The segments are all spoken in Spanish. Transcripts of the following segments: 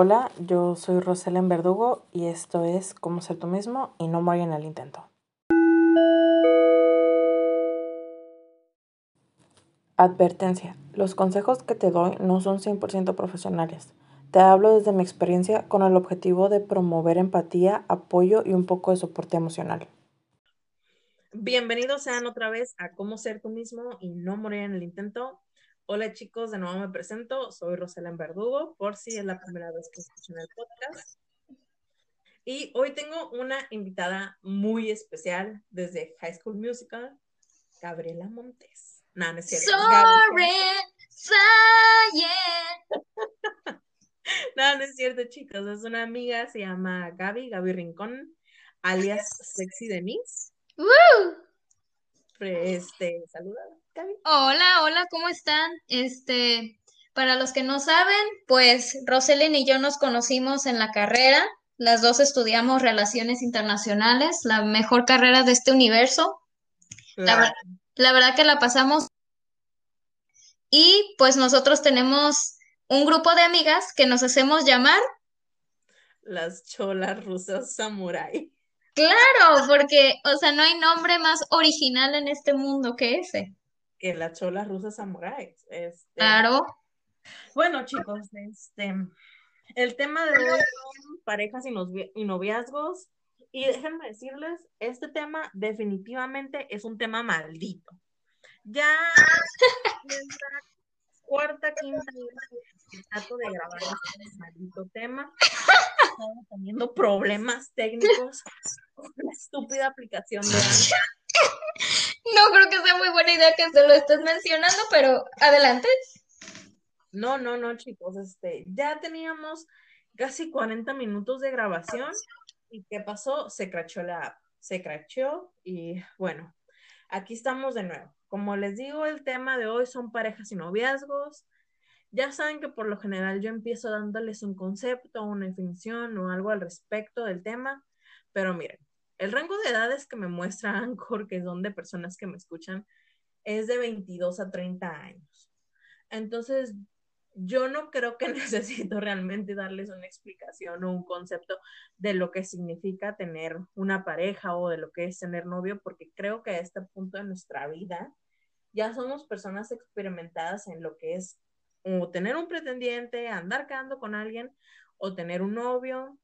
Hola, yo soy Roselen Verdugo y esto es Cómo ser tú mismo y no morir en el intento. Advertencia. Los consejos que te doy no son 100% profesionales. Te hablo desde mi experiencia con el objetivo de promover empatía, apoyo y un poco de soporte emocional. Bienvenidos sean otra vez a Cómo ser tú mismo y no morir en el intento. Hola chicos, de nuevo me presento, soy Rosela Verdugo, por si es la primera vez que escuchan el podcast. Y hoy tengo una invitada muy especial desde High School Musical, Gabriela Montes. No, no es cierto. Sorry, no, no es cierto, chicos. Es una amiga, se llama Gaby, Gaby Rincón, alias Sexy Denise. ¡Woo! Este, saluda, Gaby. Hola, hola, ¿cómo están? Este, para los que no saben, pues Roselen y yo nos conocimos en la carrera. Las dos estudiamos relaciones internacionales, la mejor carrera de este universo. La, la verdad que la pasamos. Y pues nosotros tenemos un grupo de amigas que nos hacemos llamar las cholas rusas samurai. Claro, porque, o sea, no hay nombre más original en este mundo que ese. Que las cholas rusas samurai. Este... Claro. Bueno, chicos, este, el tema de hoy son parejas y noviazgos. Y déjenme decirles, este tema definitivamente es un tema maldito. Ya la cuarta, quinta vez trato de grabar este maldito tema. Estamos teniendo problemas técnicos con la estúpida aplicación de No creo que sea muy buena idea que se lo estés mencionando, pero adelante. No, no, no, chicos, este, ya teníamos casi 40 minutos de grabación ¿Y qué pasó? Se crachó la app, se crachó y bueno, aquí estamos de nuevo. Como les digo, el tema de hoy son parejas y noviazgos. Ya saben que por lo general yo empiezo dándoles un concepto, una definición o algo al respecto del tema, pero miren, el rango de edades que me muestra Anchor, que son de personas que me escuchan, es de 22 a 30 años. Entonces, yo no creo que necesito realmente darles una explicación o un concepto de lo que significa tener una pareja o de lo que es tener novio, porque creo que a este punto de nuestra vida ya somos personas experimentadas en lo que es tener un pretendiente, andar quedando con alguien, o tener un novio,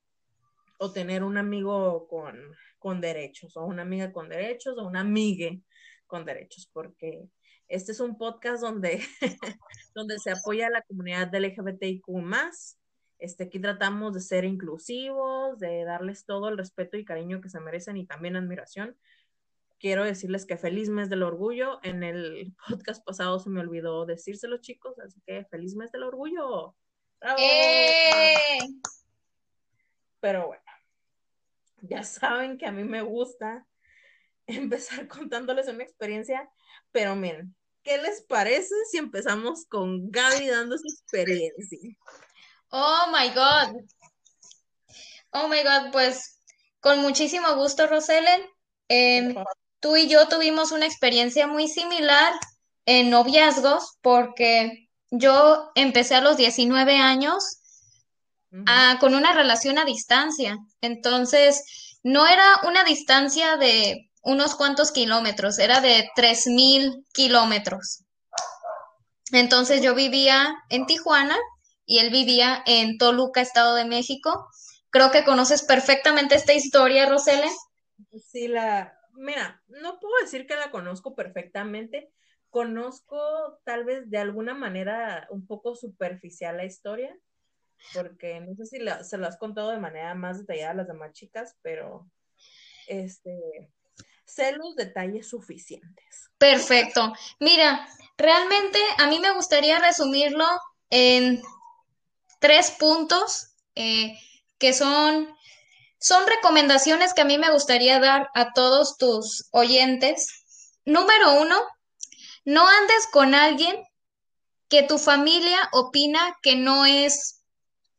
o tener un amigo con, con derechos, o una amiga con derechos, o una amigue con derechos, porque este es un podcast donde, donde se apoya a la comunidad del LGBTIQ Este, aquí tratamos de ser inclusivos, de darles todo el respeto y cariño que se merecen y también admiración. Quiero decirles que feliz mes del orgullo. En el podcast pasado se me olvidó decírselo, chicos, así que feliz mes del orgullo. ¡Bravo! ¡Eh! Pero bueno, ya saben que a mí me gusta empezar contándoles una experiencia pero miren, ¿qué les parece si empezamos con Gaby dando su experiencia? Oh my God. Oh my God, pues con muchísimo gusto, Roselen. Em, tú y yo tuvimos una experiencia muy similar en noviazgos porque yo empecé a los 19 años ah, con una relación a distancia. Entonces, no era una distancia de unos cuantos kilómetros, era de 3.000 kilómetros. Entonces yo vivía en Tijuana y él vivía en Toluca, Estado de México. Creo que conoces perfectamente esta historia, Rosele. Sí, la, mira, no puedo decir que la conozco perfectamente, conozco tal vez de alguna manera un poco superficial la historia, porque no sé si se lo has contado de manera más detallada a las demás chicas, pero este, sé los detalles suficientes. Perfecto. Mira, realmente a mí me gustaría resumirlo en tres puntos eh, que son, son recomendaciones que a mí me gustaría dar a todos tus oyentes. Número uno, no andes con alguien que tu familia opina que no es,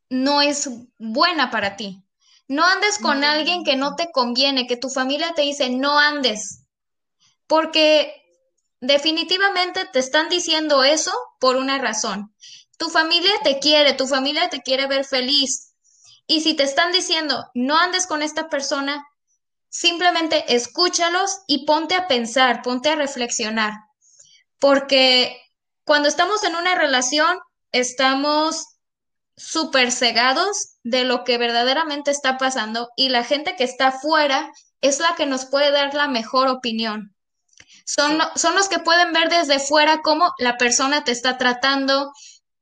no es buena para ti. No andes con alguien que no te conviene, que tu familia te dice no andes, porque definitivamente te están diciendo eso por una razón. Tu familia te quiere, tu familia te quiere ver feliz, Y si te están diciendo, no andes con esta persona, simplemente escúchalos y ponte a pensar, ponte a reflexionar. Porque cuando estamos en una relación, estamos súper cegados de lo que verdaderamente está pasando y la gente que está afuera es la que nos puede dar la mejor opinión. Son, son los que pueden ver desde fuera cómo la persona te está tratando,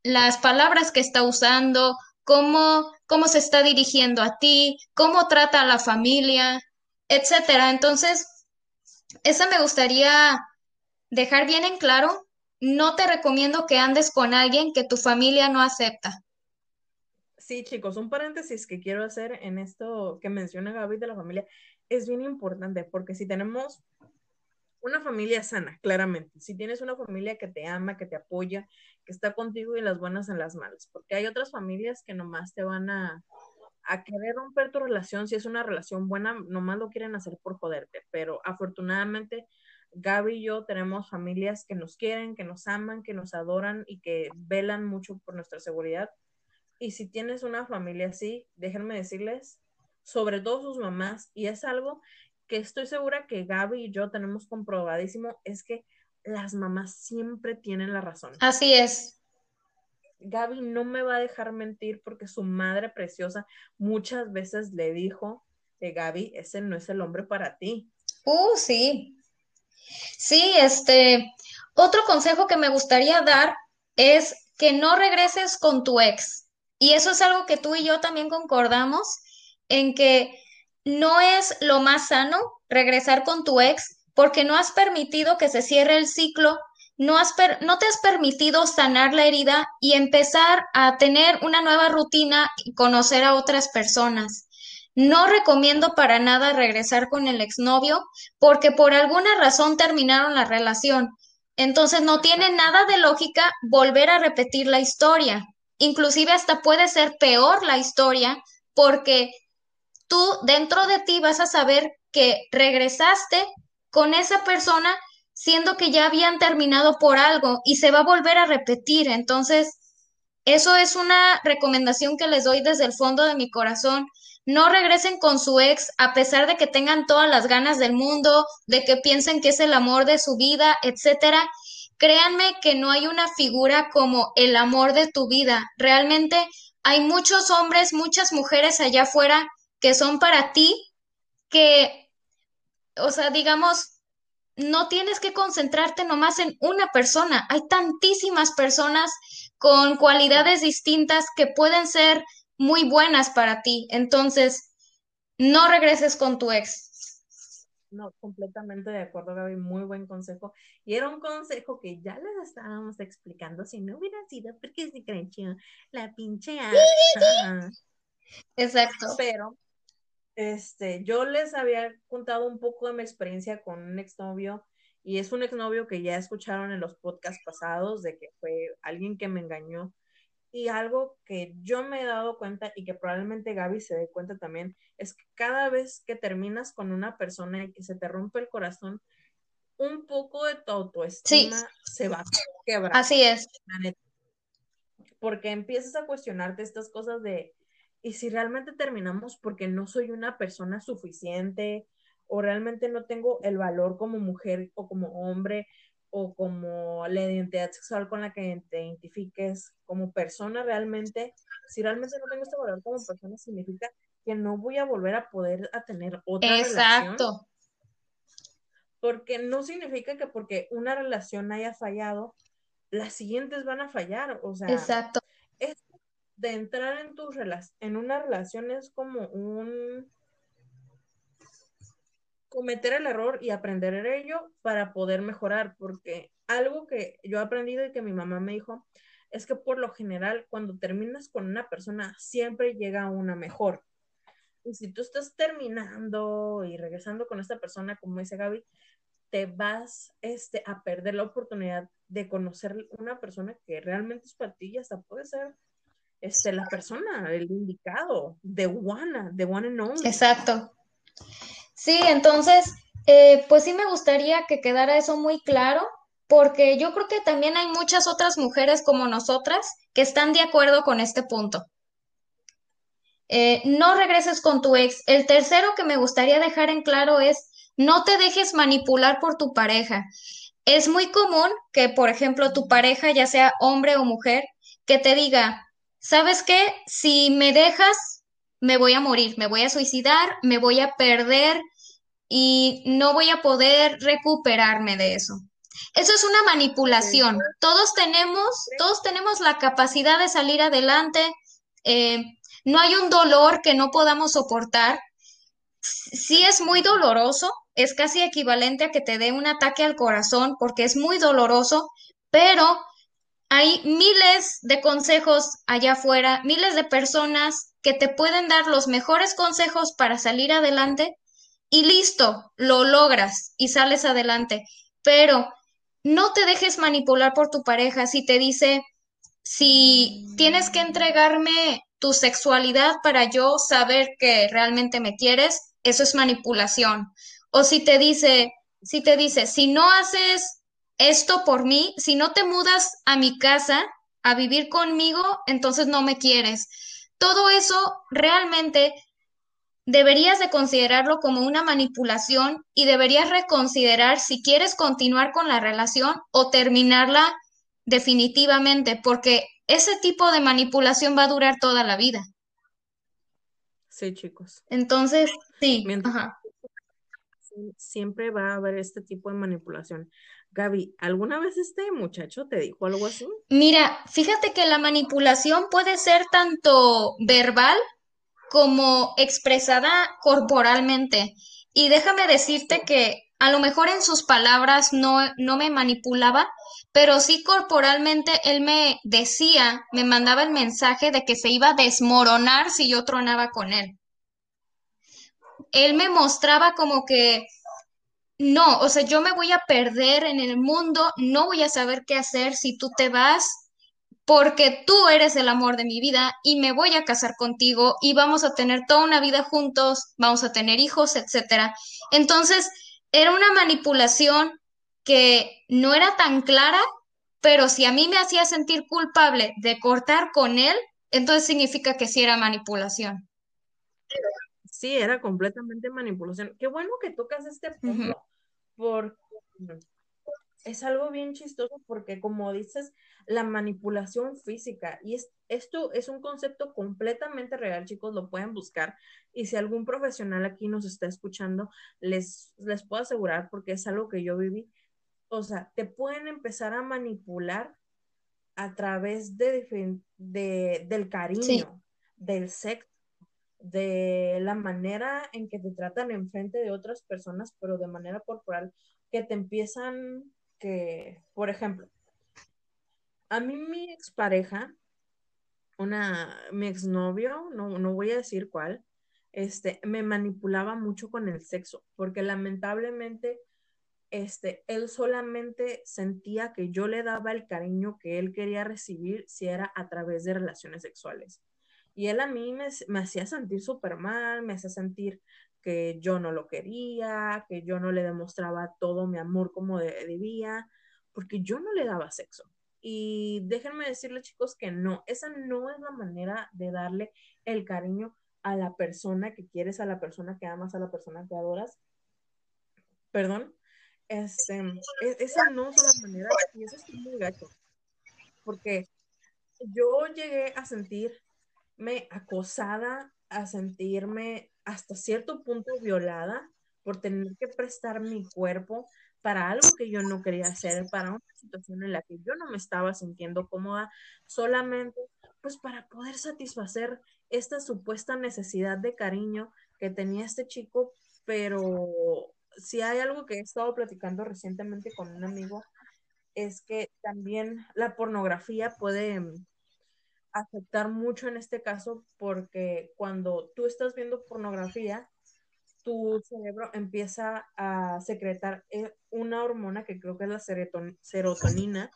las palabras que está usando, cómo, cómo se está dirigiendo a ti, cómo trata a la familia, etcétera. Entonces, esa me gustaría dejar bien en claro. No te recomiendo que andes con alguien que tu familia no acepta. Sí, chicos, un paréntesis que quiero hacer en esto que menciona Gaby de la familia es bien importante porque si tenemos una familia sana, claramente, si tienes una familia que te ama, que te apoya, que está contigo y las buenas en las malas, porque hay otras familias que nomás te van a, a querer romper tu relación, si es una relación buena, nomás lo quieren hacer por joderte, pero afortunadamente Gaby y yo tenemos familias que nos quieren, que nos aman, que nos adoran y que velan mucho por nuestra seguridad y si tienes una familia así, déjenme decirles, sobre todo sus mamás, y es algo que estoy segura que Gaby y yo tenemos comprobadísimo, es que las mamás siempre tienen la razón. Así es. Gaby no me va a dejar mentir porque su madre preciosa muchas veces le dijo que Gaby, ese no es el hombre para ti. Uh, sí. Sí, este, otro consejo que me gustaría dar es que no regreses con tu ex. Y eso es algo que tú y yo también concordamos en que no es lo más sano regresar con tu ex porque no has permitido que se cierre el ciclo, no, has no te has permitido sanar la herida y empezar a tener una nueva rutina y conocer a otras personas. No recomiendo para nada regresar con el exnovio porque por alguna razón terminaron la relación. Entonces no tiene nada de lógica volver a repetir la historia. Inclusive hasta puede ser peor la historia porque tú dentro de ti vas a saber que regresaste con esa persona siendo que ya habían terminado por algo y se va a volver a repetir. Entonces, eso es una recomendación que les doy desde el fondo de mi corazón. No regresen con su ex a pesar de que tengan todas las ganas del mundo, de que piensen que es el amor de su vida, etcétera. Créanme que no hay una figura como el amor de tu vida. Realmente hay muchos hombres, muchas mujeres allá afuera que son para ti, que, o sea, digamos, no tienes que concentrarte nomás en una persona. Hay tantísimas personas con cualidades distintas que pueden ser muy buenas para ti. Entonces, no regreses con tu ex. No, completamente de acuerdo, Gaby. Muy buen consejo. Y era un consejo que ya les estábamos explicando. Si no hubiera sido porque se creció la pinche. Exacto. Pero, este, yo les había contado un poco de mi experiencia con un exnovio. Y es un exnovio que ya escucharon en los podcasts pasados de que fue alguien que me engañó y algo que yo me he dado cuenta y que probablemente Gaby se dé cuenta también, es que cada vez que terminas con una persona y que se te rompe el corazón, un poco de tu autoestima se va a quebrar. Así es. Porque empiezas a cuestionarte estas cosas de, ¿y si realmente terminamos porque no soy una persona suficiente o realmente no tengo el valor como mujer o como hombre o como la identidad sexual con la que te identifiques como persona realmente, si realmente no tengo este valor como persona, significa que no voy a volver a poder a tener otra Exacto. Porque no significa que porque una relación haya fallado, las siguientes van a fallar. O sea, Exacto. Es de entrar en tus en una relación es como un cometer el error y aprender en ello para poder mejorar, porque algo que yo he aprendido y que mi mamá me dijo es que por lo general cuando terminas con una persona siempre llega una mejor. Y si tú estás terminando y regresando con esta persona, como dice Gaby, te vas este, a perder la oportunidad de conocer una persona que realmente es para ti y hasta puede ser este, la persona, el indicado, de one, de one and only. Exacto. Sí, entonces, eh, pues sí me gustaría que quedara eso muy claro, porque yo creo que también hay muchas otras mujeres como nosotras que están de acuerdo con este punto. eh, no regreses con tu ex. El tercero que me gustaría dejar en claro es, no te dejes manipular por tu pareja. Es muy común que, por ejemplo, tu pareja, ya sea hombre o mujer, que te diga, ¿sabes qué? Si me dejas, me voy a morir, me voy a suicidar, me voy a perder y no voy a poder recuperarme de eso. Eso es una manipulación. Todos tenemos, todos tenemos la capacidad de salir adelante. Eh, no hay un dolor que no podamos soportar. Sí es muy doloroso, es casi equivalente a que te dé un ataque al corazón porque es muy doloroso, pero hay miles de consejos allá afuera, miles de personas que te pueden dar los mejores consejos para salir adelante y listo, lo logras y sales adelante. Pero no te dejes manipular por tu pareja si te dice, si tienes que entregarme tu sexualidad para yo saber que realmente me quieres, eso es manipulación. O si te dice, si te dice, si no haces esto por mí, si no te mudas a mi casa a vivir conmigo, entonces no me quieres. Todo eso realmente deberías de considerarlo como una manipulación y deberías reconsiderar si quieres continuar con la relación o terminarla definitivamente, porque ese tipo de manipulación va a durar toda la vida. Sí, chicos. Entonces, sí. Siempre va a haber este tipo de manipulación. Gaby, ¿alguna vez este muchacho te dijo algo así? Mira, fíjate que la manipulación puede ser tanto verbal como expresada corporalmente. Y déjame decirte que a lo mejor en sus palabras no, no me manipulaba, pero sí corporalmente él me decía, me mandaba el mensaje de que se iba a desmoronar si yo tronaba con él. Él me mostraba como que no, o sea, yo me voy a perder en el mundo, no voy a saber qué hacer si tú te vas, porque tú eres el amor de mi vida y me voy a casar contigo y vamos a tener toda una vida juntos, vamos a tener hijos, etcétera. Entonces, era una manipulación que no era tan clara, pero si a mí me hacía sentir culpable de cortar con él, entonces significa que sí era manipulación. Sí, era completamente manipulación. Qué bueno que tocas este punto, porque es algo bien chistoso, porque como dices, la manipulación física, y esto es un concepto completamente real, chicos, lo pueden buscar, y si algún profesional aquí nos está escuchando, les, les puedo asegurar, porque es algo que yo viví, o sea, te pueden empezar a manipular a través de, del cariño, del sexo, de la manera en que te tratan enfrente de otras personas, pero de manera corporal, que te empiezan que, por ejemplo, a mí mi expareja, una, mi exnovio, no, no voy a decir cuál, este, me manipulaba mucho con el sexo, porque lamentablemente este, él solamente sentía que yo le daba el cariño que él quería recibir si era a través de relaciones sexuales. Y él a mí me, me hacía sentir súper mal, me hacía sentir que yo no lo quería, que yo no le demostraba todo mi amor como debía, porque yo no le daba sexo. Y déjenme decirles, chicos, que no, esa no es la manera de darle el cariño a la persona que quieres, a la persona que amas, a la persona que adoras. Perdón, este, e, esa no es la manera, y eso es muy gacho, porque yo llegué a sentirme acosada, a sentirme hasta cierto punto violada por tener que prestar mi cuerpo para algo que yo no quería hacer, para una situación en la que yo no me estaba sintiendo cómoda, solamente pues para poder satisfacer esta supuesta necesidad de cariño que tenía este chico, pero si hay algo que he estado platicando recientemente con un amigo, es que también la pornografía puede mm, afectar mucho en este caso porque cuando tú estás viendo pornografía, tu cerebro empieza a secretar eh, una hormona que creo que es la serotonina.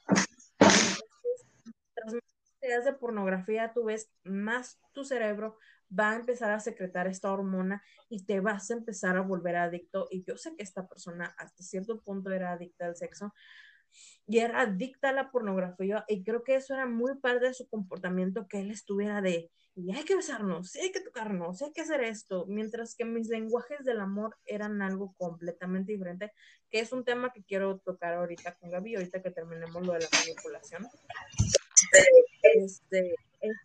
Entonces, más de pornografía tú ves, más tu cerebro va a empezar a secretar esta hormona y te vas a empezar a volver adicto. Y yo sé que esta persona hasta cierto punto era adicta al sexo, y era adicta a la pornografía y creo que eso era muy parte de su comportamiento que él estuviera de y hay que besarnos, hay que tocarnos, hay que hacer esto, mientras que mis lenguajes del amor eran algo completamente diferente, que es un tema que quiero tocar ahorita con Gaby, ahorita que terminemos lo de la manipulación. Este, es,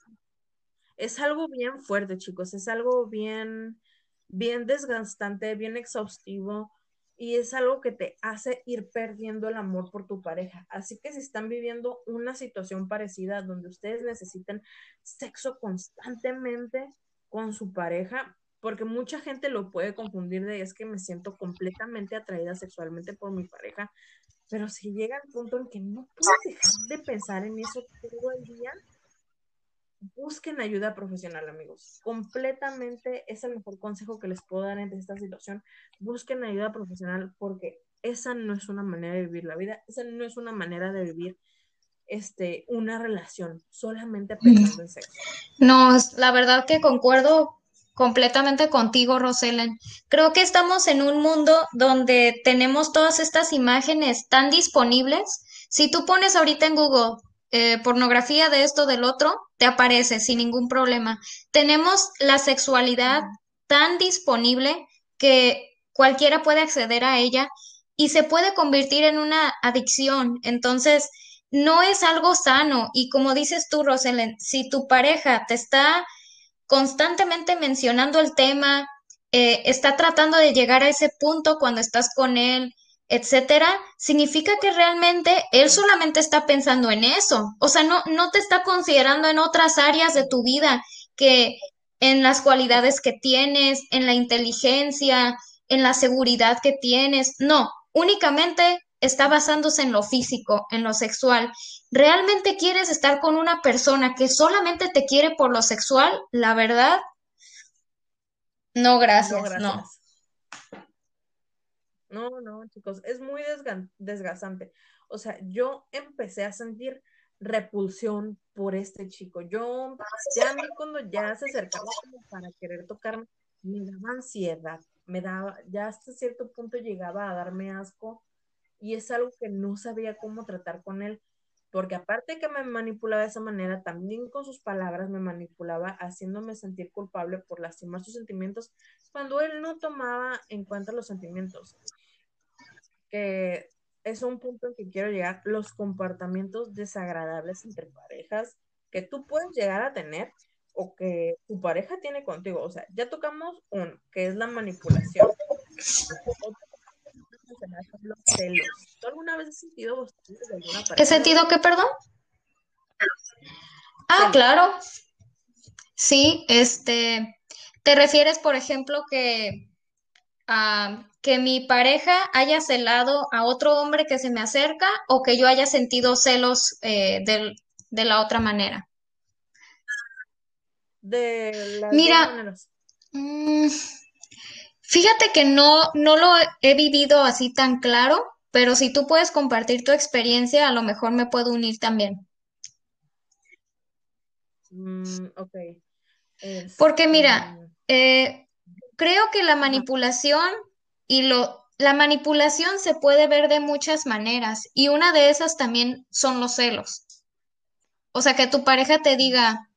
es algo bien fuerte, chicos, es algo bien, bien desgastante, bien exhaustivo y es algo que te hace ir perdiendo el amor por tu pareja. Así que si están viviendo una situación parecida donde ustedes necesiten sexo constantemente con su pareja, porque mucha gente lo puede confundir de es que me siento completamente atraída sexualmente por mi pareja, pero si llega el punto en que no puedes dejar de pensar en eso todo el día, busquen ayuda profesional, amigos. Completamente es el mejor consejo que les puedo dar en esta situación. Busquen ayuda profesional porque esa no es una manera de vivir la vida, esa no es una manera de vivir este una relación solamente pensando en sexo. No, la verdad que concuerdo completamente contigo, Roselen. Creo que estamos en un mundo donde tenemos todas estas imágenes tan disponibles. Si tú pones ahorita en Google eh, pornografía de esto, del otro, te aparece sin ningún problema. Tenemos la sexualidad tan disponible que cualquiera puede acceder a ella y se puede convertir en una adicción. Entonces, no es algo sano. Y como dices tú, Roselen, si tu pareja te está constantemente mencionando el tema, eh, está tratando de llegar a ese punto cuando estás con él, etcétera, significa que realmente él solamente está pensando en eso. O sea, no, no te está considerando en otras áreas de tu vida que en las cualidades que tienes, en la inteligencia, en la seguridad que tienes. No, únicamente está basándose en lo físico, en lo sexual. ¿Realmente quieres estar con una persona que solamente te quiere por lo sexual? La verdad, no, gracias, no. no. No, no, chicos, es muy desgastante. O sea, yo empecé a sentir repulsión por este chico. Yo, ya cuando ya se acercaba para querer tocarme, me daba ansiedad, me daba, ya hasta cierto punto llegaba a darme asco y es algo que no sabía cómo tratar con él, porque aparte que me manipulaba de esa manera, también con sus palabras me manipulaba, haciéndome sentir culpable por lastimar sus sentimientos cuando él no tomaba en cuenta los sentimientos que es un punto en que quiero llegar, los comportamientos desagradables entre parejas que tú puedes llegar a tener o que tu pareja tiene contigo. O sea, ya tocamos uno, que es la manipulación. Los celos. ¿Tú alguna vez has sentido de alguna pareja? ¿Qué sentido qué, perdón? Ah, claro. Sí, este, te refieres, por ejemplo, que que mi pareja haya celado a otro hombre que se me acerca o que yo haya sentido celos eh, de la otra manera. De las Mira, mm, fíjate que no, no lo he vivido así tan claro, pero si tú puedes compartir tu experiencia, a lo mejor me puedo unir también. Mm, ok. Porque mira, eh, creo que la manipulación y lo, la manipulación se puede ver de muchas maneras y una de esas también son los celos. O sea, que tu pareja te diga,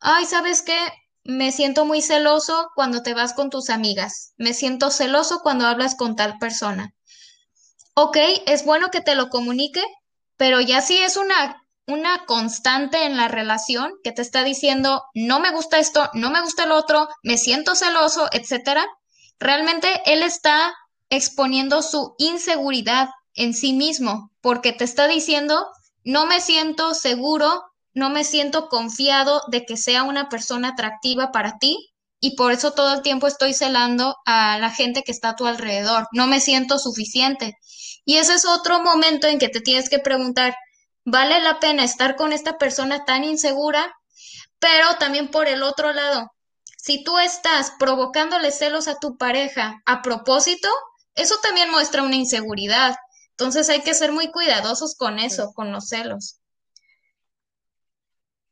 ay, ¿sabes qué? Me siento muy celoso cuando te vas con tus amigas. Me siento celoso cuando hablas con tal persona. Ok, es bueno que te lo comunique, pero ya si es una, una constante en la relación que te está diciendo, no me gusta esto, no me gusta el otro, me siento celoso, etcétera, Realmente él está exponiendo su inseguridad en sí mismo porque te está diciendo, no me siento seguro, no me siento confiado de que sea una persona atractiva para ti y por eso todo el tiempo estoy celando a la gente que está a tu alrededor, no me siento suficiente. Y ese es otro momento en que te tienes que preguntar, ¿vale la pena estar con esta persona tan insegura? Pero también por el otro lado, si tú estás provocándole celos a tu pareja a propósito, eso también muestra una inseguridad. Entonces hay que ser muy cuidadosos con eso, con los celos.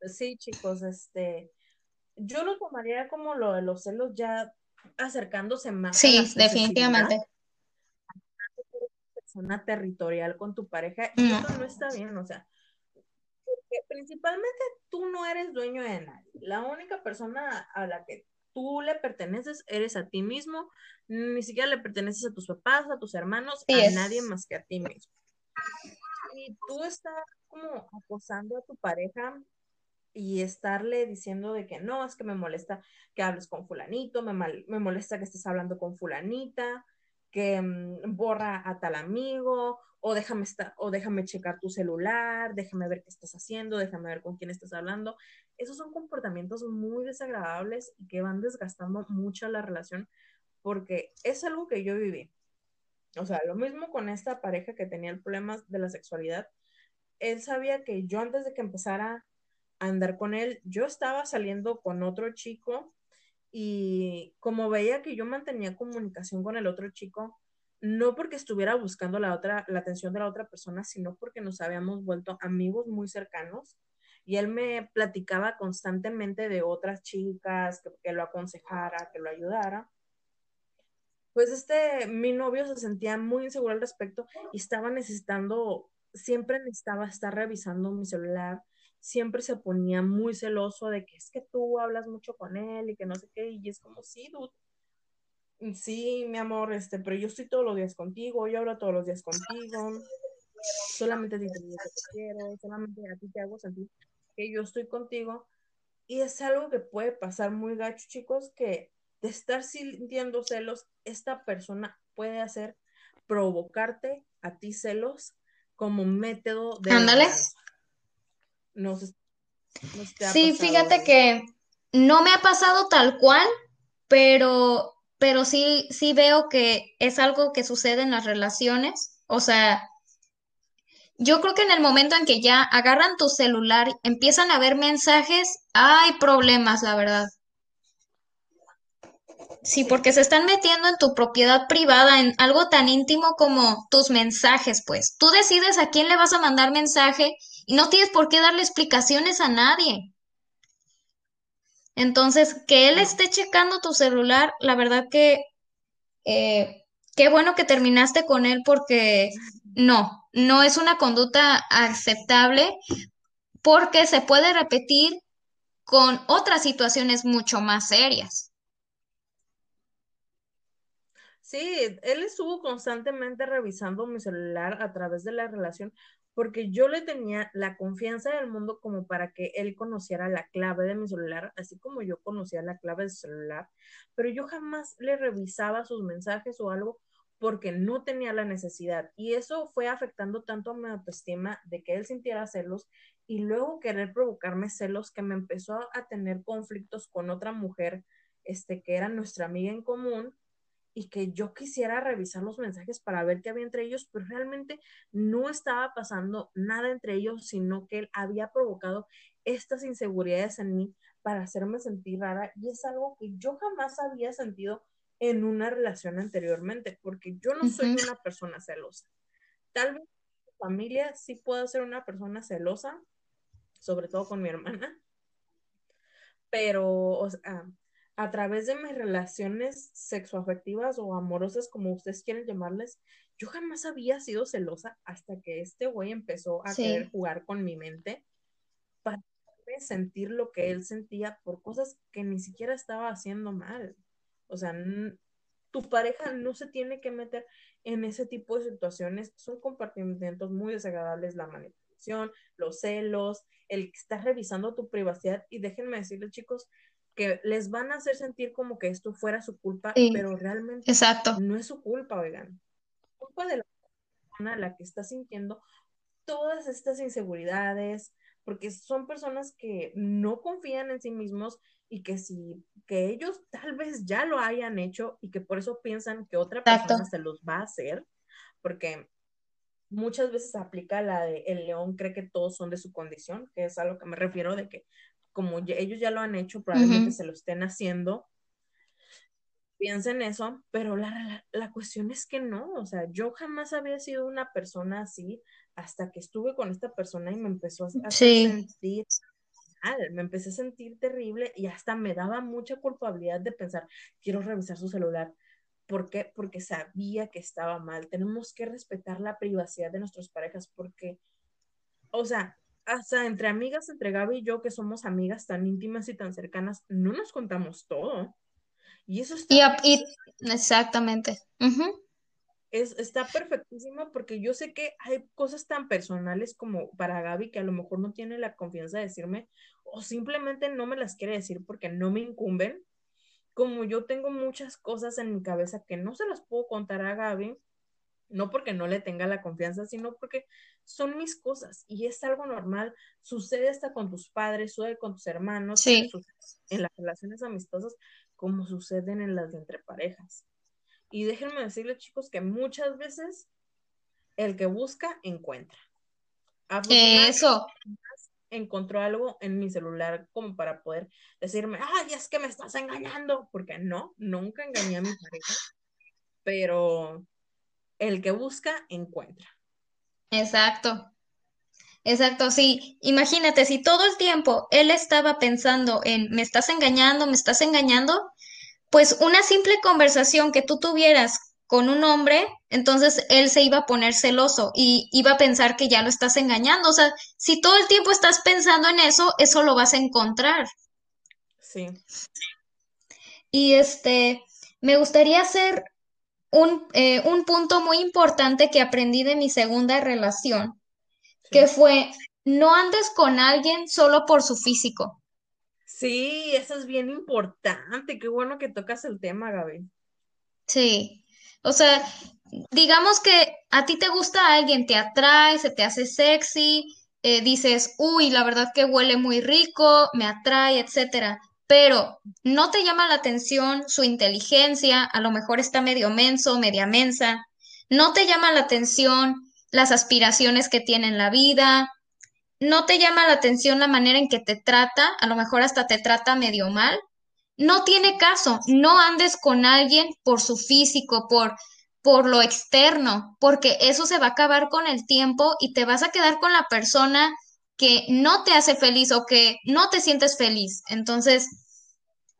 Sí, chicos, este, yo lo tomaría como lo de los celos ya acercándose más. Sí, definitivamente. persona territorial con tu pareja y eso no está bien, o sea, principalmente tú no eres dueño de nadie. La única persona a la que tú le perteneces eres a ti mismo, ni siquiera le perteneces a tus papás, a tus hermanos, a nadie más que a ti mismo. Y tú estás como acosando a tu pareja y estarle diciendo de que no, es que me molesta que hables con fulanito, me, me molesta que estés hablando con fulanita, que mm, borra a tal amigo, o déjame, o déjame checar tu celular, déjame ver qué estás haciendo, déjame ver con quién estás hablando. Esos son comportamientos muy desagradables y que van desgastando mucho la relación porque es algo que yo viví. O sea, lo mismo con esta pareja que tenía el problema de la sexualidad. Él sabía que yo antes de que empezara a andar con él, yo estaba saliendo con otro chico y como veía que yo mantenía comunicación con el otro chico, no porque estuviera buscando la otra la atención de la otra persona, sino porque nos habíamos vuelto amigos muy cercanos y él me platicaba constantemente de otras chicas que, lo aconsejara, que lo ayudara. Pues este, mi novio se sentía muy inseguro al respecto y estaba necesitando, siempre necesitaba estar revisando mi celular, siempre se ponía muy celoso de que es que tú hablas mucho con él y que no sé qué, y es como, sí, dude, sí, mi amor, este, pero yo estoy todos los días contigo, yo hablo todos los días contigo, solamente te digo que te quiero, solamente a ti te hago sentir que yo estoy contigo, y es algo que puede pasar muy gacho, chicos, que de estar sintiendo celos, esta persona puede hacer provocarte a ti celos como método de... Ándales. No sé, sí, fíjate que no me ha pasado tal cual, pero, pero sí, sí veo que es algo que sucede en las relaciones. O sea, yo creo que en el momento en que ya agarran tu celular, empiezan a ver mensajes, hay problemas, la verdad. Sí, porque se están metiendo en tu propiedad privada, en algo tan íntimo como tus mensajes, pues. Tú decides a quién le vas a mandar mensaje y no tienes por qué darle explicaciones a nadie. Entonces, que él esté checando tu celular, la verdad que eh, qué bueno que terminaste con él porque no, no es una conducta aceptable porque se puede repetir con otras situaciones mucho más serias. Sí, él estuvo constantemente revisando mi celular a través de la relación porque yo le tenía la confianza del mundo como para que él conociera la clave de mi celular, así como yo conocía la clave de su celular, pero yo jamás le revisaba sus mensajes o algo porque no tenía la necesidad. Y eso fue afectando tanto a mi autoestima de que él sintiera celos y luego querer provocarme celos que me empezó a tener conflictos con otra mujer este que era nuestra amiga en común y que yo quisiera revisar los mensajes para ver qué había entre ellos, pero realmente no estaba pasando nada entre ellos, sino que él había provocado estas inseguridades en mí para hacerme sentir rara y es algo que yo jamás había sentido en una relación anteriormente, porque yo no soy una persona celosa. Tal vez en mi familia sí puedo ser una persona celosa, sobre todo con mi hermana, pero, o sea, a través de mis relaciones sexoafectivas o amorosas, como ustedes quieren llamarles, yo jamás había sido celosa hasta que este güey empezó a querer jugar con mi mente para sentir lo que él sentía por cosas que ni siquiera estaba haciendo mal. O sea, tu pareja no se tiene que meter en ese tipo de situaciones. Son compartimentos muy desagradables, la manipulación, los celos, el que estás revisando tu privacidad. Y déjenme decirles, chicos, que les van a hacer sentir como que esto fuera su culpa, pero realmente no es su culpa, oigan. Es culpa de la persona a la que está sintiendo todas estas inseguridades, porque son personas que no confían en sí mismos y que si que ellos tal vez ya lo hayan hecho y que por eso piensan que otra persona se los va a hacer, porque muchas veces aplica la de el león cree que todos son de su condición, que es a lo que me refiero de que como ellos ya lo han hecho, probablemente se lo estén haciendo. Piensen eso, pero la, la, cuestión es que no, o sea, yo jamás había sido una persona así hasta que estuve con esta persona y me empezó a, sentir mal, me empecé a sentir terrible y hasta me daba mucha culpabilidad de pensar, quiero revisar su celular, ¿Por qué? Porque sabía que estaba mal. Tenemos que respetar la privacidad de nuestras parejas porque, o sea, hasta entre amigas, entre Gaby y yo, que somos amigas tan íntimas y tan cercanas, no nos contamos todo. Y eso está... Exactamente. es, está perfectísimo porque yo sé que hay cosas tan personales como para Gaby que a lo mejor no tiene la confianza de decirme o simplemente no me las quiere decir porque no me incumben. Como yo tengo muchas cosas en mi cabeza que no se las puedo contar a Gaby, no porque no le tenga la confianza, sino porque son mis cosas y es algo normal. Sucede hasta con tus padres, sucede con tus hermanos, en las relaciones amistosas, como suceden en las de entre parejas. Y déjenme decirles, chicos, que muchas veces el que busca, encuentra. Eso. Encontró algo en mi celular como para poder decirme, ay, es que me estás engañando, porque no, nunca engañé a mi pareja, pero el que busca, encuentra. Exacto. Exacto, sí. Imagínate, si todo el tiempo él estaba pensando en me estás engañando, me estás engañando, pues una simple conversación que tú tuvieras con un hombre, entonces él se iba a poner celoso y iba a pensar que ya lo estás engañando. O sea, si todo el tiempo estás pensando en eso, eso lo vas a encontrar. Sí. Y este, me gustaría hacer un, eh, un punto muy importante que aprendí de mi segunda relación, que fue, no andes con alguien solo por su físico. Sí, eso es bien importante. Qué bueno que tocas el tema, Gaby. Sí, o sea, digamos que a ti te gusta alguien, te atrae, se te hace sexy, eh, dices, uy, la verdad que huele muy rico, me atrae, etcétera pero no te llama la atención su inteligencia, a lo mejor está medio menso, media mensa, no te llama la atención las aspiraciones que tiene en la vida, no te llama la atención la manera en que te trata, a lo mejor hasta te trata medio mal, no tiene caso, no andes con alguien por su físico, por por lo externo, porque eso se va a acabar con el tiempo y te vas a quedar con la persona que no te hace feliz o que no te sientes feliz. Entonces,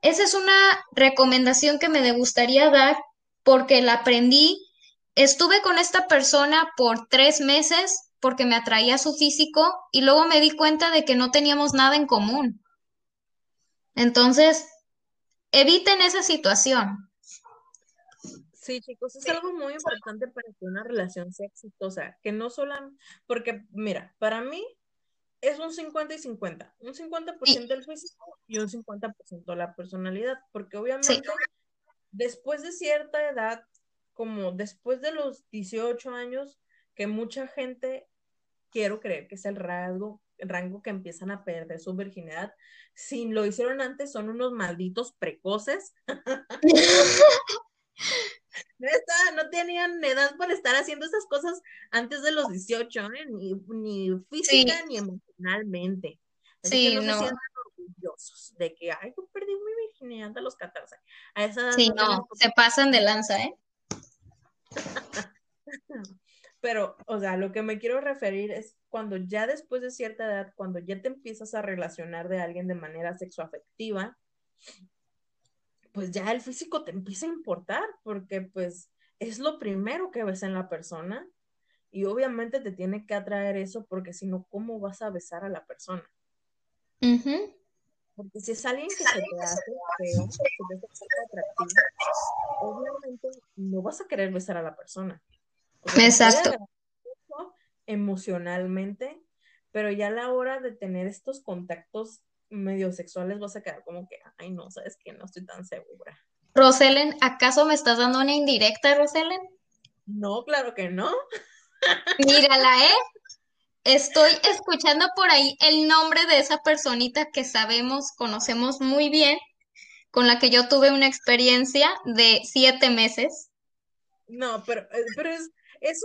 esa es una recomendación que me gustaría dar porque la aprendí. Estuve con esta persona por tres meses porque me atraía su físico y luego me di cuenta de que no teníamos nada en común. Entonces, eviten esa situación. Sí, chicos, es algo muy importante para que una relación sea exitosa, que no solo, porque mira, para mí es un 50 y 50, un 50% del físico y un 50% la personalidad, porque obviamente después de cierta edad, como después de los 18 años, que mucha gente, quiero creer que es el rasgo, rango que empiezan a perder su virginidad, si lo hicieron antes son unos malditos precoces. no tenían edad para estar haciendo esas cosas antes de los 18, ¿eh? ni, ni física ni emocionalmente. sí, no. Se orgullosos de que, ay, yo perdí mi virginidad a los 14. A esa sí, no, se pasan de lanza, ¿eh? Pero, o sea, lo que me quiero referir es cuando ya después de cierta edad, cuando ya te empiezas a relacionar de alguien de manera sexoafectiva, pues ya el físico te empieza a importar, porque pues es lo primero que ves en la persona y obviamente te tiene que atraer eso, porque si no, ¿cómo vas a besar a la persona? Porque si es alguien que se te hace feo, que te hace atractivo, obviamente no vas a querer besar a la persona. Exacto. Emocionalmente, pero ya a la hora de tener estos contactos medio sexuales vas a quedar como que, ay, no, sabes que no estoy tan segura. Roselen, ¿acaso me estás dando una indirecta, Roselen? No, claro que no. Mírala, ¿eh? Estoy escuchando por ahí el nombre de esa personita que sabemos, conocemos muy bien, con la que yo tuve una experiencia de siete meses. No, pero, eh, pero es, es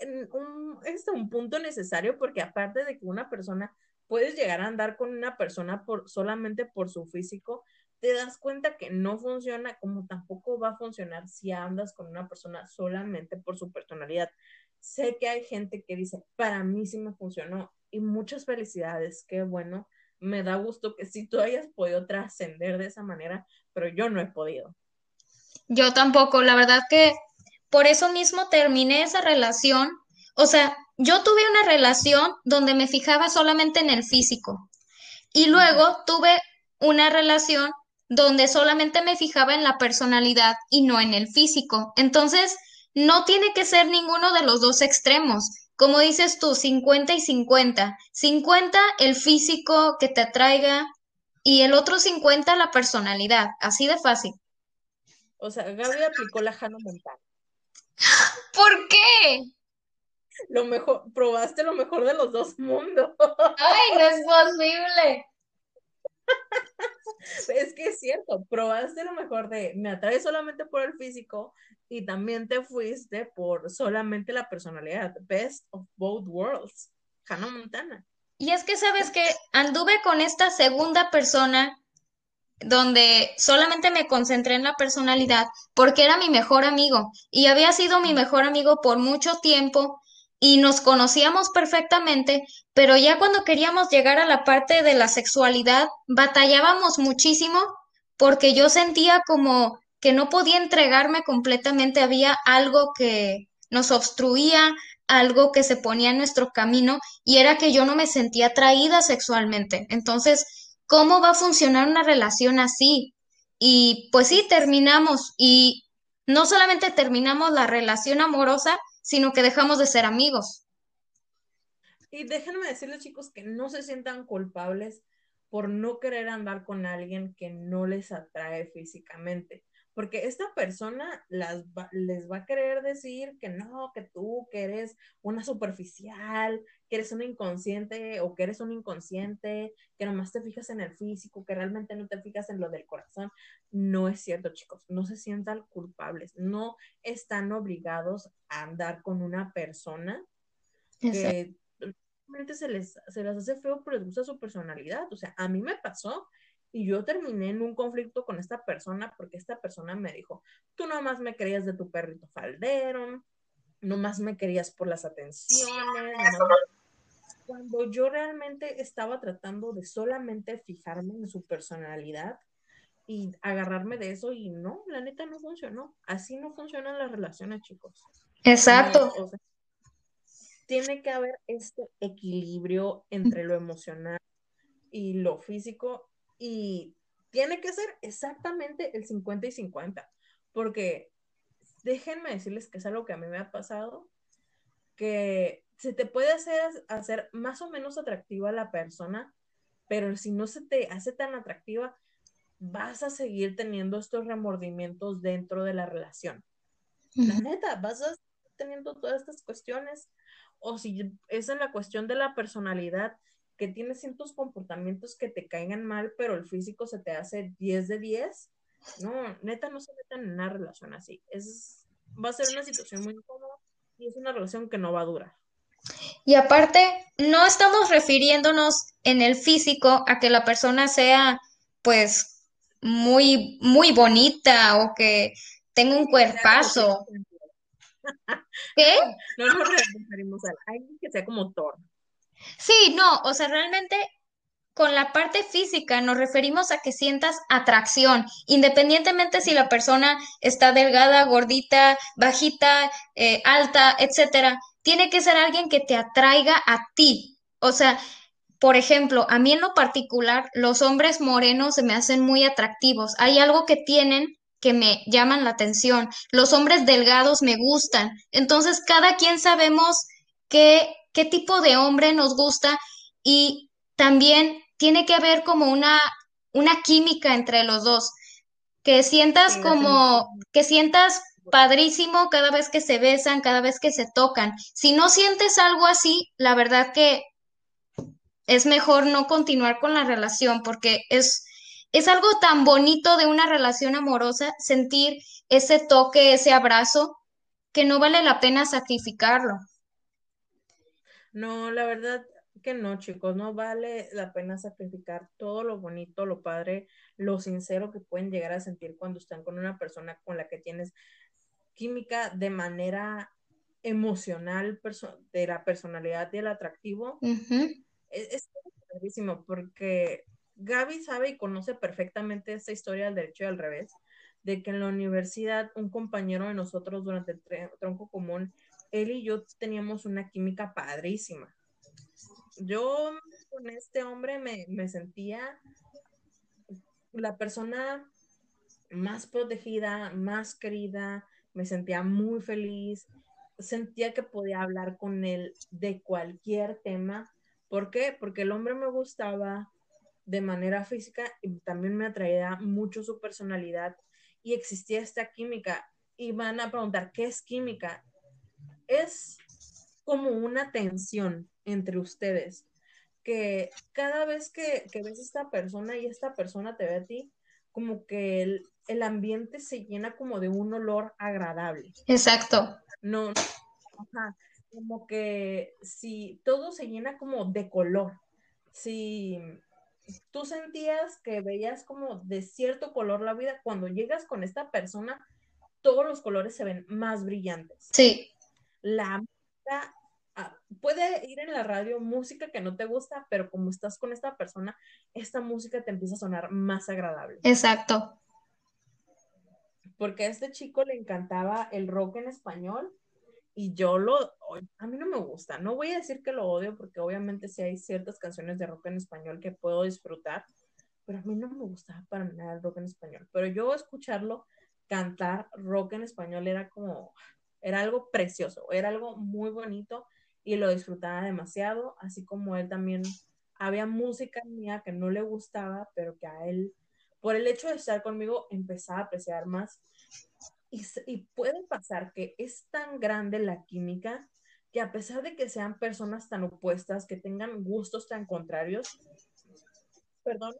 un, un, es un punto necesario porque aparte de que una persona puedes llegar a andar con una persona por, solamente por su físico, te das cuenta que no funciona como tampoco va a funcionar si andas con una persona solamente por su personalidad. Sé que hay gente que dice, para mí sí me funcionó y muchas felicidades, qué bueno, me da gusto que sí tú hayas podido trascender de esa manera, pero yo no he podido. Yo tampoco, la verdad que por eso mismo terminé esa relación. O sea, yo tuve una relación donde me fijaba solamente en el físico y luego tuve una relación donde solamente me fijaba en la personalidad y no en el físico. Entonces, no tiene que ser ninguno de los dos extremos. Como dices tú, 50 y 50. 50 el físico que te atraiga y el otro 50 la personalidad. Así de fácil. O sea, Gaby aplicó la Hannah Montana. ¿Por qué? Lo mejor, probaste lo mejor de los dos mundos. Ay, no es posible. Es que es cierto, probaste lo mejor de me atrae solamente por el físico y también te fuiste por solamente la personalidad. Best of both worlds. Hannah Montana. Y es que sabes que anduve con esta segunda persona donde solamente me concentré en la personalidad porque era mi mejor amigo y había sido mi mejor amigo por mucho tiempo y nos conocíamos perfectamente, pero ya cuando queríamos llegar a la parte de la sexualidad, batallábamos muchísimo porque yo sentía como que no podía entregarme completamente, había algo que nos obstruía, algo que se ponía en nuestro camino y era que yo no me sentía atraída sexualmente. Entonces, ¿cómo va a funcionar una relación así? Y pues sí, terminamos y no solamente terminamos la relación amorosa, sino que dejamos de ser amigos. Y déjenme decirles, chicos, que no se sientan culpables por no querer andar con alguien que no les atrae físicamente porque esta persona las les va a querer decir que no, que tú, que eres una superficial, que eres una inconsciente o que eres un inconsciente, que nomás te fijas en el físico, que realmente no te fijas en lo del corazón. No es cierto, chicos, no se sientan culpables, no están obligados a andar con una persona que realmente se les, se les hace feo, pero les gusta su personalidad. O sea, a mí me pasó y yo terminé en un conflicto con esta persona porque esta persona me dijo, tú nomás me querías de tu perrito faldero, nomás me querías por las atenciones. Cuando yo realmente estaba tratando de solamente fijarme en su personalidad y agarrarme de eso y no, la neta no funcionó. Así no funcionan las relaciones, chicos. Exacto. tiene que haber este equilibrio entre lo emocional y lo físico y tiene que ser exactamente el 50 y 50, porque déjenme decirles que es algo que a mí me ha pasado, que se te puede hacer, hacer más o menos atractiva la persona, pero si no se te hace tan atractiva, vas a seguir teniendo estos remordimientos dentro de la relación. La neta, vas a seguir teniendo todas estas cuestiones. O si es en la cuestión de la personalidad, que tienes ciertos comportamientos que te caigan mal, pero el físico se te hace 10 de 10, no, neta no se metan en una relación así. Es, va a ser una situación muy incómoda y es una relación que no va a durar. Y aparte, no estamos refiriéndonos en el físico a que la persona sea, pues, muy, muy bonita o que tenga un cuerpazo. ¿Qué? No nos referimos a alguien que sea como Thor. Sí, no, o sea, realmente con la parte física nos referimos a que sientas atracción, independientemente si la persona está delgada, gordita, bajita, eh, alta, etcétera. Tiene que ser alguien que te atraiga a ti. O sea, por ejemplo, a mí en lo particular, los hombres morenos se me hacen muy atractivos. Hay algo que tienen que me llaman la atención. Los hombres delgados me gustan. Entonces, cada quien sabemos que qué tipo de hombre nos gusta y también tiene que haber como una, una química entre los dos, que sientas como, que sientas padrísimo cada vez que se besan, cada vez que se tocan. Si no sientes algo así, la verdad que es mejor no continuar con la relación porque es, es algo tan bonito de una relación amorosa, sentir ese toque, ese abrazo, que no vale la pena sacrificarlo. No, la verdad que no, chicos, no vale la pena sacrificar todo lo bonito, lo padre, lo sincero que pueden llegar a sentir cuando están con una persona con la que tienes química de manera emocional, de la personalidad y el atractivo. E-, es, es porque Gaby sabe y conoce perfectamente esta historia del derecho y al revés, de que en la universidad un compañero de nosotros durante el tronco común, él y yo teníamos una química padrísima. Yo con este hombre me, me sentía la persona más protegida, más querida, me sentía muy feliz, sentía que podía hablar con él de cualquier tema. ¿Por qué? Porque el hombre me gustaba de manera física y también me atraía mucho su personalidad y existía esta química. Y van a preguntar, ¿qué es química? Es como una tensión entre ustedes, que cada vez que, que ves a esta persona y esta persona te ve a ti, como que el, el ambiente se llena como de un olor agradable. Exacto. No, ajá, como que si todo se llena como de color, si tú sentías que veías como de cierto color la vida, cuando llegas con esta persona, todos los colores se ven más brillantes. Sí. La música, puede ir en la radio música que no te gusta, pero como estás con esta persona, esta música te empieza a sonar más agradable. Exacto. Porque a este chico le encantaba el rock en español y yo lo, a mí no me gusta, no voy a decir que lo odio porque obviamente sí hay ciertas canciones de rock en español que puedo disfrutar, pero a mí no me gustaba para nada el rock en español, pero yo escucharlo cantar rock en español era como, era algo precioso, era algo muy bonito y lo disfrutaba demasiado, así como él también, había música mía que no le gustaba, pero que a él por el hecho de estar conmigo, empezaba a apreciar más. Y, puede pasar que es tan grande la química que a pesar de que sean personas tan opuestas, que tengan gustos tan contrarios, perdón,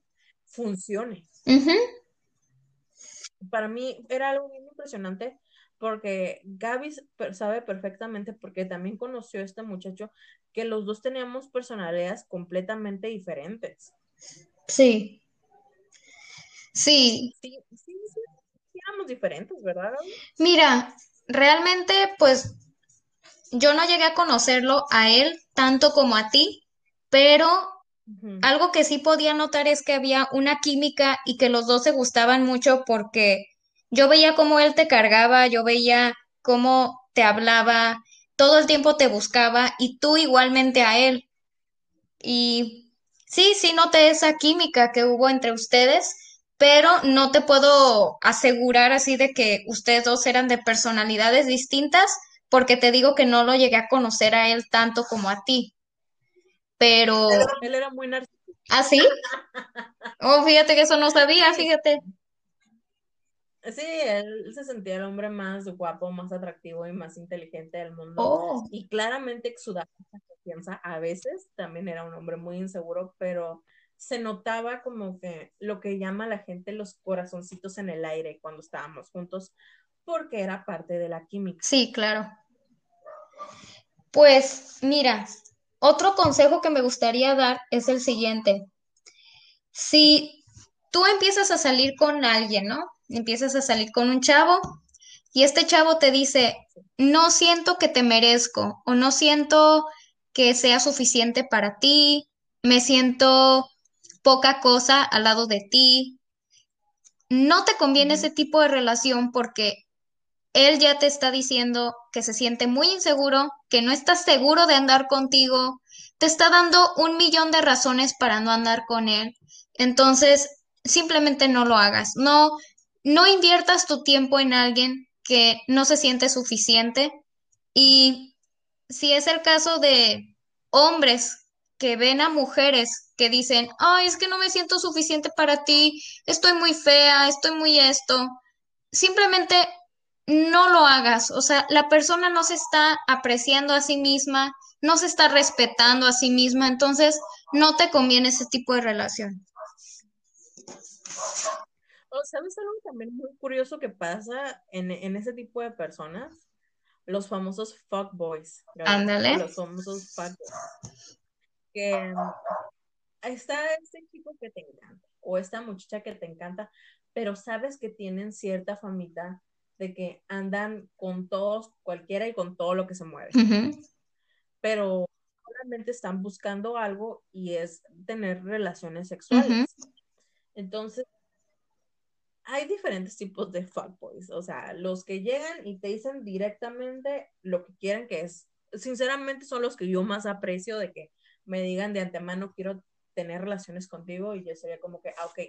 funcione. Para mí era algo muy impresionante porque Gaby sabe perfectamente, porque también conoció a este muchacho, que los dos teníamos personalidades completamente diferentes. Sí. Sí. Sí, sí, sí, éramos diferentes, ¿verdad? Mira, realmente, pues, yo no llegué a conocerlo a él tanto como a ti, pero algo que sí podía notar es que había una química y que los dos se gustaban mucho porque yo veía cómo él te cargaba, yo veía cómo te hablaba, todo el tiempo te buscaba y tú igualmente a él. Y sí, sí noté esa química que hubo entre ustedes pero no te puedo asegurar así de que ustedes dos eran de personalidades distintas, porque te digo que no lo llegué a conocer a él tanto como a ti. Pero... Él era muy narcisista. ¿Ah, sí? Oh, fíjate que eso no sabía, fíjate. Sí, él se sentía el hombre más guapo, más atractivo y más inteligente del mundo. Oh. Y claramente exudaba confianza. A veces también era un hombre muy inseguro, pero se notaba como que lo que llama la gente los corazoncitos en el aire cuando estábamos juntos, porque era parte de la química. Sí, claro. Pues mira, otro consejo que me gustaría dar es el siguiente. Si tú empiezas a salir con alguien, ¿no? Empiezas a salir con un chavo y este chavo te dice, no siento que te merezco o no siento que sea suficiente para ti, me siento poca cosa al lado de ti. No te conviene ese tipo de relación porque él ya te está diciendo que se siente muy inseguro, que no está seguro de andar contigo, te está dando un millón de razones para no andar con él. Entonces, simplemente no lo hagas. No, no inviertas tu tiempo en alguien que no se siente suficiente. Y si es el caso de hombres que ven a mujeres que dicen, ay, es que no me siento suficiente para ti, estoy muy fea, estoy muy esto. Simplemente no lo hagas. O sea, la persona no se está apreciando a sí misma, no se está respetando a sí misma, entonces no te conviene ese tipo de relación. ¿Sabes algo también muy curioso que pasa en, ese tipo de personas? Los famosos fuckboys. Ándale. Los famosos fuckboys. Que está este chico que te encanta o esta muchacha que te encanta, pero sabes que tienen cierta famita de que andan con todos, cualquiera y con todo lo que se mueve. Pero solamente están buscando algo y es tener relaciones sexuales. Entonces, hay diferentes tipos de fuckboys, o sea, los que llegan y te dicen directamente lo que quieren, que es, sinceramente son los que yo más aprecio de que me digan de antemano quiero tener relaciones contigo y yo sería como que, ah, ok,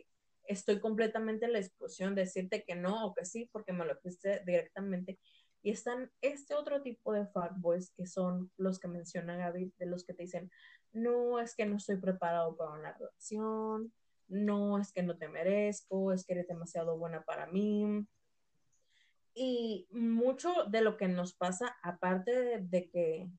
estoy completamente en la disposición de decirte que no o que sí porque me lo dijiste directamente. Y están este otro tipo de fuckboys que son los que menciona Gaby, de los que te dicen, no, es que no estoy preparado para una relación, no, es que no te merezco, es que eres demasiado buena para mí. Y mucho de lo que nos pasa, aparte de, que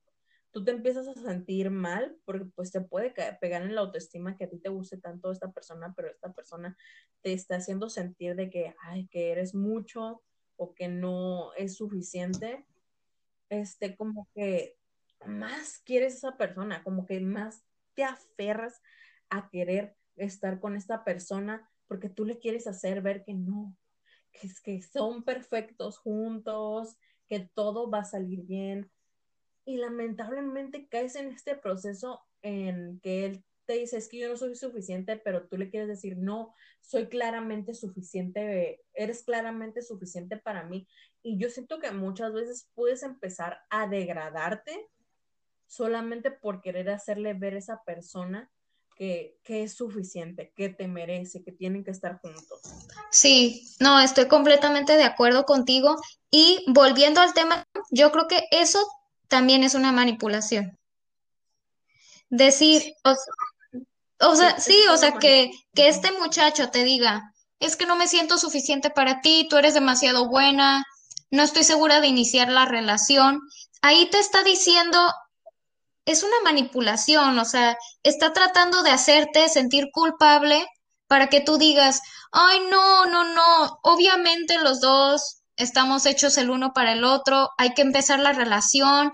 tú te empiezas a sentir mal, porque pues te puede pegar en la autoestima que a ti te guste tanto esta persona, pero esta persona te está haciendo sentir de que, ay, que eres mucho o que no es suficiente, este, como que más quieres esa persona, como que más te aferras a querer estar con esta persona porque tú le quieres hacer ver que no, que, que son perfectos juntos, que todo va a salir bien. Y lamentablemente caes en este proceso en que él te dice, es que yo no soy suficiente, pero tú le quieres decir, no, soy claramente suficiente, eres claramente suficiente para mí. Y yo siento que muchas veces puedes empezar a degradarte solamente por querer hacerle ver a esa persona que, es suficiente, que te merece, que tienen que estar juntos. Sí, no, estoy completamente de acuerdo contigo. Y volviendo al tema, yo creo que eso también es una manipulación. Decir, o, sea, sí, o sea, que, que este muchacho te diga, es que no me siento suficiente para ti, tú eres demasiado buena, no estoy segura de iniciar la relación. Ahí te está diciendo es una manipulación, o sea, está tratando de hacerte sentir culpable para que tú digas, ay, no, no, no, obviamente los dos estamos hechos el uno para el otro, hay que empezar la relación,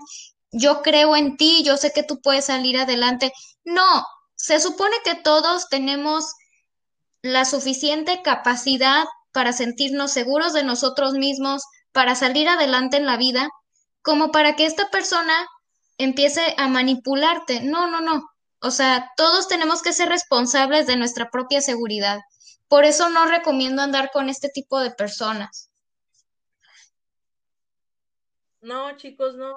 yo creo en ti, yo sé que tú puedes salir adelante. No, se supone que todos tenemos la suficiente capacidad para sentirnos seguros de nosotros mismos, para salir adelante en la vida, como para que esta persona empiece a manipularte. No, no, no. O sea, todos tenemos que ser responsables de nuestra propia seguridad. Por eso no recomiendo andar con este tipo de personas. No, chicos, no,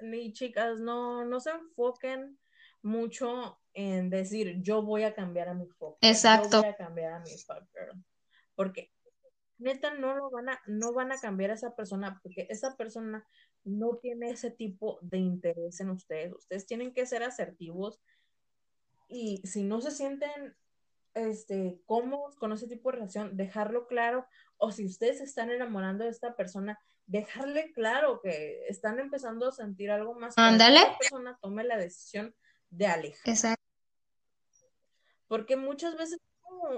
ni chicas, no, no se enfoquen mucho en decir yo voy a cambiar a mi foco. Exacto. Yo voy a cambiar a mi fucker. Porque neta no lo van a, no van a cambiar a esa persona, porque esa persona no tiene ese tipo de interés en ustedes. Ustedes tienen que ser asertivos y si no se sienten este, cómodos con ese tipo de relación, dejarlo claro. O si ustedes están enamorando de esta persona, dejarle claro que están empezando a sentir algo más. Ándale. Que persona tome la decisión de alejar. Exacto. Porque muchas veces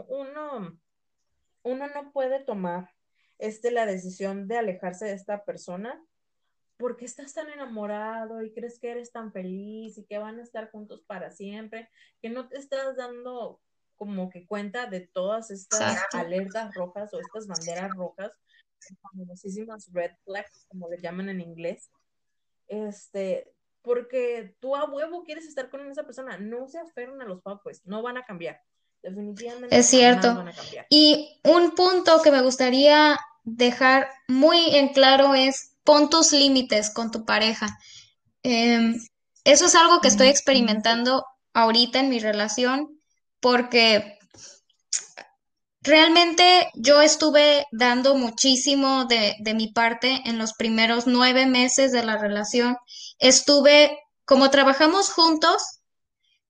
uno, uno no puede tomar este, la decisión de alejarse de esta persona ¿por qué estás tan enamorado y crees que eres tan feliz y que van a estar juntos para siempre? Que no te estás dando como que cuenta de todas estas alertas rojas o estas banderas rojas, famosísimas red flags, como le llaman en inglés. Este, porque tú a huevo quieres estar con esa persona, no se aferran a los pues no van a cambiar. Definitivamente. Es cierto. Y un punto que me gustaría dejar muy en claro es pon tus límites con tu pareja. Em, eso es algo que estoy experimentando ahorita en mi relación porque realmente yo estuve dando muchísimo de, de mi parte en los primeros nueve meses de la relación. Estuve, como trabajamos juntos,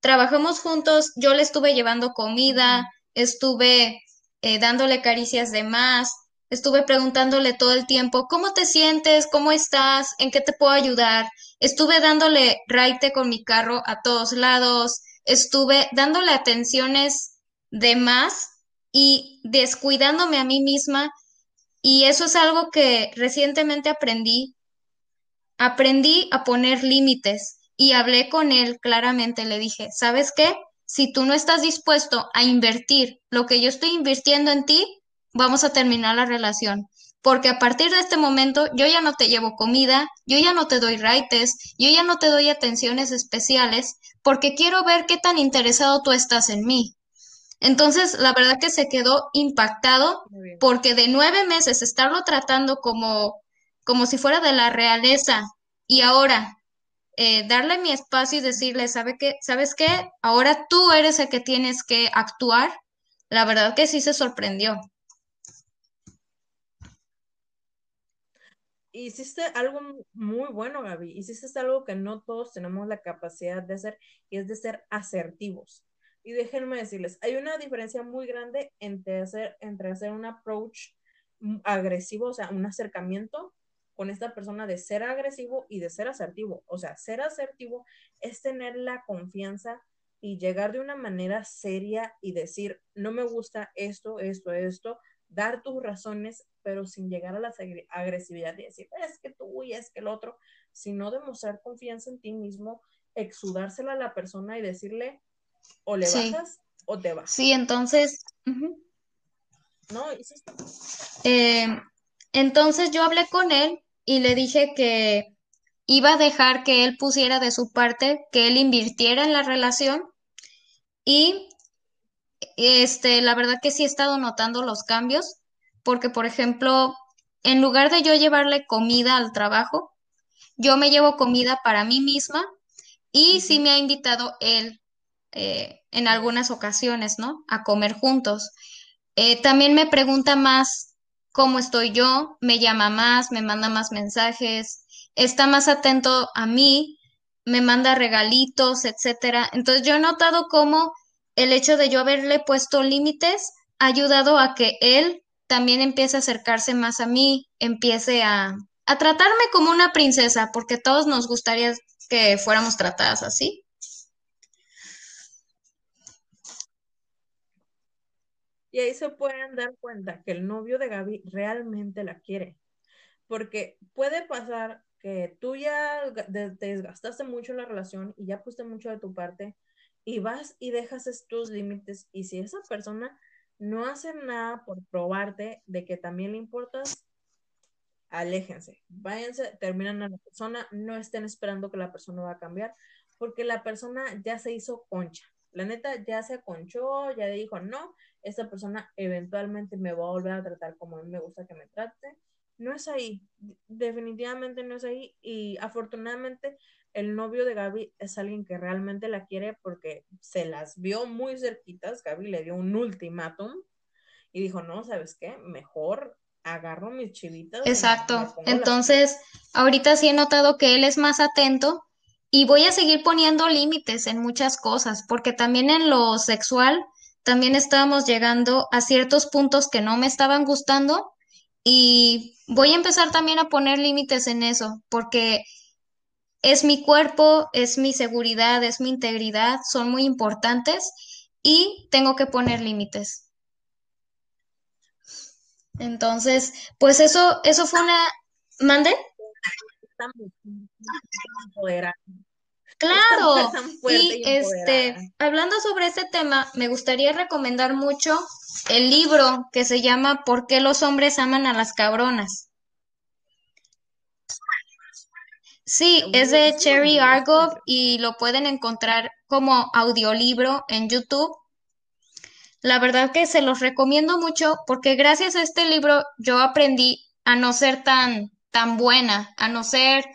trabajamos juntos, yo le estuve llevando comida, estuve eh, dándole caricias de más, Estuve preguntándole todo el tiempo, ¿cómo te sientes? ¿Cómo estás? ¿En qué te puedo ayudar? Estuve dándole raite con mi carro a todos lados. Estuve dándole atenciones de más y descuidándome a mí misma. Y eso es algo que recientemente aprendí. Aprendí a poner límites y hablé con él claramente. Le dije, ¿sabes qué? Si tú no estás dispuesto a invertir lo que yo estoy invirtiendo en ti, vamos a terminar la relación. Porque a partir de este momento yo ya no te llevo comida, yo ya no te doy raites, yo ya no te doy atenciones especiales, porque quiero ver qué tan interesado tú estás en mí. Entonces, la verdad que se quedó impactado porque de nueve meses estarlo tratando como, como si fuera de la realeza y ahora eh, darle mi espacio y decirle, ¿sabe qué? ¿sabes qué? Ahora tú eres el que tienes que actuar. La verdad que sí se sorprendió. Hiciste algo muy bueno, Gaby. Hiciste algo que no todos tenemos la capacidad de hacer y es de ser asertivos. Y déjenme decirles, hay una diferencia muy grande entre hacer, entre hacer un approach agresivo, o sea, un acercamiento con esta persona de ser agresivo y de ser asertivo. O sea, ser asertivo es tener la confianza y llegar de una manera seria y decir, no me gusta esto, esto, esto, dar tus razones, pero sin llegar a la agresividad y decir, es que tú y es que el otro, sino demostrar confianza en ti mismo, exudársela a la persona y decirle, o le bajas o te vas. Sí, entonces... No, eh, entonces yo hablé con él y le dije que iba a dejar que él pusiera de su parte, que él invirtiera en la relación y este, la verdad que sí he estado notando los cambios, porque por ejemplo, en lugar de yo llevarle comida al trabajo, yo me llevo comida para mí misma y sí me ha invitado él eh, en algunas ocasiones, ¿no? A comer juntos. Eh, también me pregunta más cómo estoy yo, me llama más, me manda más mensajes, está más atento a mí, me manda regalitos, etcétera. Entonces yo he notado cómo el hecho de yo haberle puesto límites ha ayudado a que él también empiece a acercarse más a mí, empiece a, a tratarme como una princesa, porque todos nos gustaría que fuéramos tratadas así. Y ahí se pueden dar cuenta que el novio de Gaby realmente la quiere. Porque puede pasar que tú ya te desgastaste mucho en la relación y ya pusiste mucho de tu parte y vas y dejas estos límites y si esa persona no hace nada por probarte de que también le importas, aléjense, váyanse, terminan a la persona, no estén esperando que la persona va a cambiar, porque la persona ya se hizo concha. La neta ya se aconchó, ya dijo, no, esta persona eventualmente me va a volver a tratar como a mí me gusta que me trate. No es ahí, definitivamente no es ahí. Y afortunadamente el novio de Gaby es alguien que realmente la quiere porque se las vio muy cerquitas. Gaby le dio un ultimátum y dijo, no, ¿sabes qué? Mejor agarro mis chivitas. Exacto. Entonces, ahorita sí he notado que él es más atento y voy a seguir poniendo límites en muchas cosas, porque también en lo sexual también estábamos llegando a ciertos puntos que no me estaban gustando y voy a empezar también a poner límites en eso, porque es mi cuerpo, es mi seguridad, es mi integridad, son muy importantes y tengo que poner límites. Entonces, pues eso, eso fue una... ¿Mande? Claro, y este, hablando sobre este tema, me gustaría recomendar mucho el libro que se llama ¿Por qué los hombres aman a las cabronas? Sí, es de Cherry Argov y lo pueden encontrar como audiolibro en YouTube. La verdad que se los recomiendo mucho porque gracias a este libro yo aprendí a no ser tan, tan buena, a no ser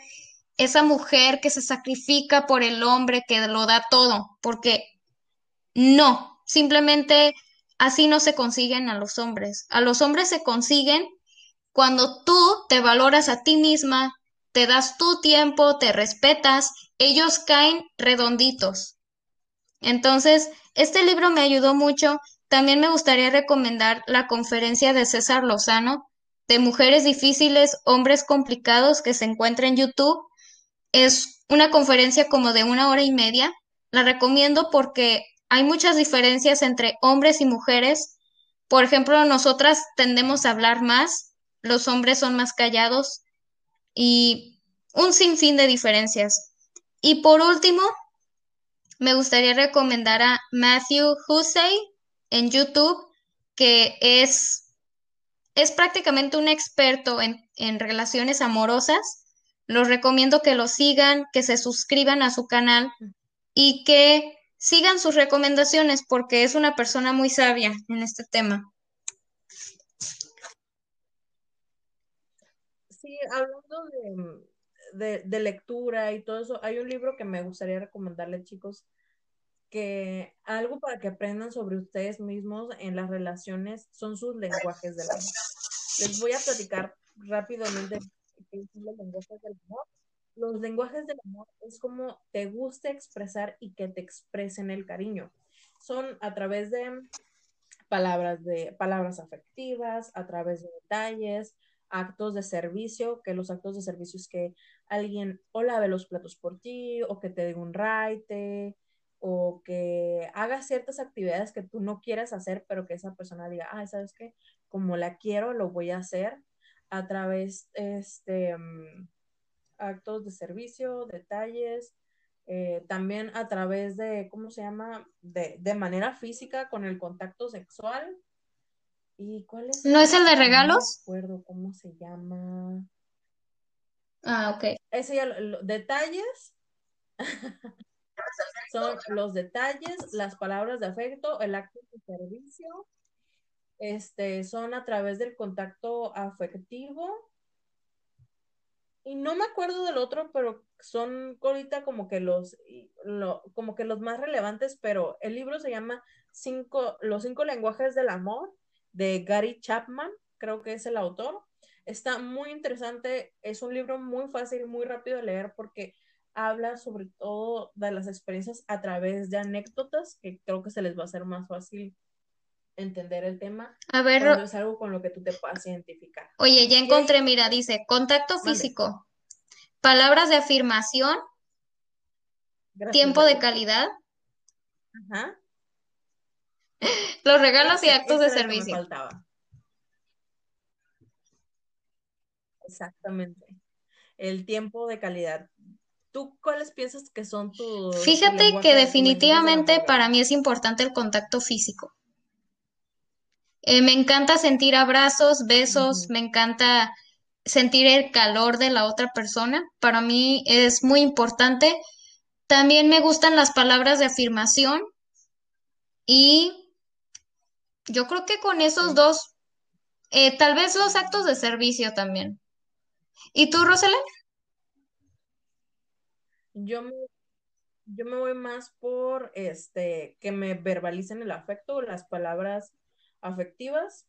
esa mujer que se sacrifica por el hombre, que lo da todo, porque no, simplemente así no se consiguen a los hombres. A los hombres se consiguen cuando tú te valoras a ti misma, te das tu tiempo, te respetas, ellos caen redonditos. Entonces, este libro me ayudó mucho. También me gustaría recomendar la conferencia de César Lozano de Mujeres Difíciles, Hombres Complicados que se encuentra en YouTube. Es una conferencia como de una hora y media. La recomiendo porque hay muchas diferencias entre hombres y mujeres. Por ejemplo, nosotras tendemos a hablar más, los hombres son más callados y un sinfín de diferencias. Y por último, me gustaría recomendar a Matthew Hussey en YouTube, que es, es prácticamente un experto en, en relaciones amorosas los recomiendo que lo sigan, que se suscriban a su canal y que sigan sus recomendaciones porque es una persona muy sabia en este tema. Sí, hablando de, de, lectura y todo eso, hay un libro que me gustaría recomendarle, chicos, que algo para que aprendan sobre ustedes mismos en las relaciones son sus lenguajes del amor. Les voy a platicar rápidamente qué son los lenguajes del amor los lenguajes del amor es como te gusta expresar y que te expresen el cariño. Son a través de palabras de palabras afectivas, a través de detalles, actos de servicio, que los actos de servicio es que alguien o lave los platos por ti, o que te dé un raite, o que haga ciertas actividades que tú no quieras hacer, pero que esa persona diga, ah, ¿sabes qué? Como la quiero, lo voy a hacer a través, este, mm, actos de servicio, detalles, eh, también a través de, ¿cómo se llama? De, de, manera física con el contacto sexual. ¿Y cuál es? ¿No es el de regalos? No recuerdo cómo se llama. Ah, ok. Ese ya, detalles. Son los detalles, las palabras de afecto, el acto de servicio, este, son a través del contacto afectivo, y no me acuerdo del otro, pero son ahorita como que los, como que los más relevantes, pero el libro se llama cinco, Los cinco lenguajes del amor de Gary Chapman, creo que es el autor. Está muy interesante, es un libro muy fácil, muy rápido de leer porque habla sobre todo de las experiencias a través de anécdotas, que creo que se les va a hacer más fácil entender el tema. A ver, es algo con lo que tú te puedas identificar. Oye, ya encontré, mira, dice contacto físico, palabras de afirmación, tiempo de calidad, Ajá. los regalos y actos de servicio. faltaba. Exactamente. El tiempo de calidad. ¿Tú cuáles piensas que son tus... Fíjate que definitivamente para mí es importante el contacto físico. Eh, me encanta sentir abrazos, besos, me encanta sentir el calor de la otra persona. Para mí es muy importante. También me gustan las palabras de afirmación y yo creo que con esos dos, eh, tal vez los actos de servicio también. ¿Y tú, Rosela? Yo me, yo me voy más por este que me verbalicen el afecto, las palabras afectivas,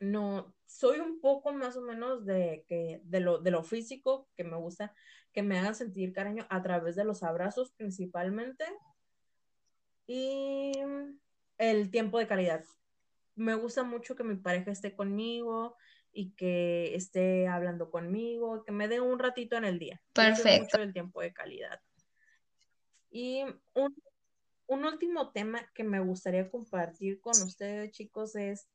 no, soy un poco más o menos de, que, de, lo, de lo físico, que me gusta que me hagan sentir cariño a través de los abrazos principalmente y el tiempo de calidad. Me gusta mucho que mi pareja esté conmigo y que esté hablando conmigo, que me dé un ratito en el día. Perfecto. Mucho el tiempo de calidad. Y un un último tema que me gustaría compartir con ustedes, chicos, es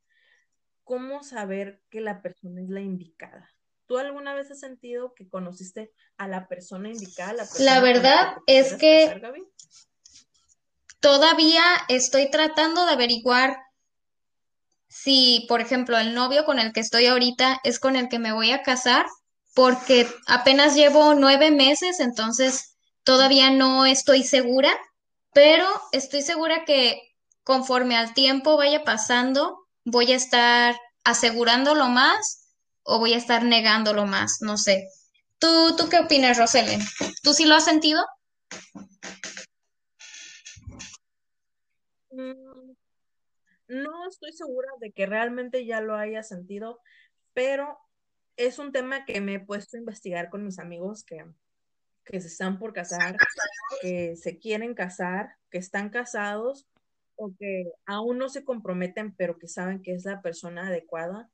cómo saber que la persona es la indicada. ¿Tú alguna vez has sentido que conociste a la persona indicada? La, verdad es que todavía estoy tratando de averiguar si, por ejemplo, el novio con el que estoy ahorita es con el que me voy a casar, porque apenas llevo nueve meses, entonces todavía no estoy segura pero estoy segura que conforme al tiempo vaya pasando, voy a estar asegurándolo más o voy a estar negándolo más, no sé. ¿Tú, tú qué opinas, Roselen? ¿Tú sí lo has sentido? Mm, no estoy segura de que realmente ya lo haya sentido, pero es un tema que me he puesto a investigar con mis amigos que, que se están por casar, que se quieren casar, que están casados o que aún no se comprometen, pero que saben que es la persona adecuada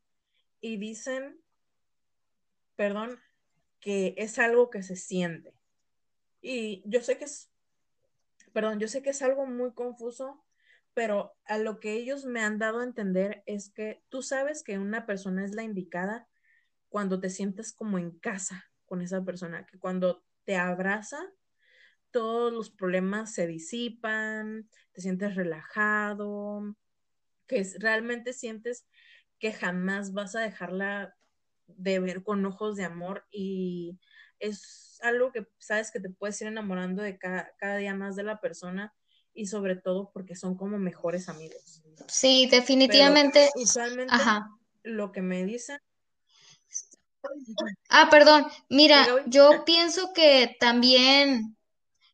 y dicen, perdón, que es algo que se siente. Y yo sé que es, perdón, yo sé que es algo muy confuso, pero a lo que ellos me han dado a entender es que tú sabes que una persona es la indicada cuando te sientes como en casa con esa persona, que cuando te abraza, todos los problemas se disipan, te sientes relajado, que realmente sientes que jamás vas a dejarla de ver con ojos de amor y es algo que sabes que te puedes ir enamorando de cada, día más de la persona y sobre todo porque son como mejores amigos. Sí, definitivamente. usualmente lo que me dicen. Ah, perdón. Mira, yo pienso que también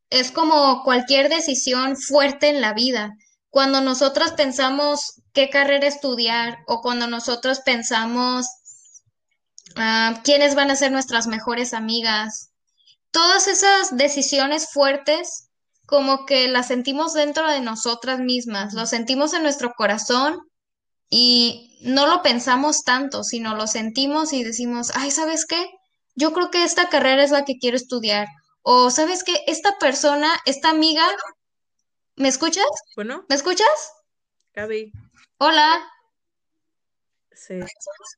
es como cualquier decisión fuerte en la vida. Cuando nosotros pensamos qué carrera estudiar o cuando nosotros pensamos ah, quiénes van a ser nuestras mejores amigas, todas esas decisiones fuertes como que las sentimos dentro de nosotras mismas, lo sentimos en nuestro corazón y no lo pensamos tanto, sino lo sentimos y decimos, ay, ¿sabes qué? Yo creo que esta carrera es la que quiero estudiar. O, ¿sabes qué? Esta persona, esta amiga, ¿me escuchas? Bueno. ¿Me escuchas? Gaby. Hola. Se,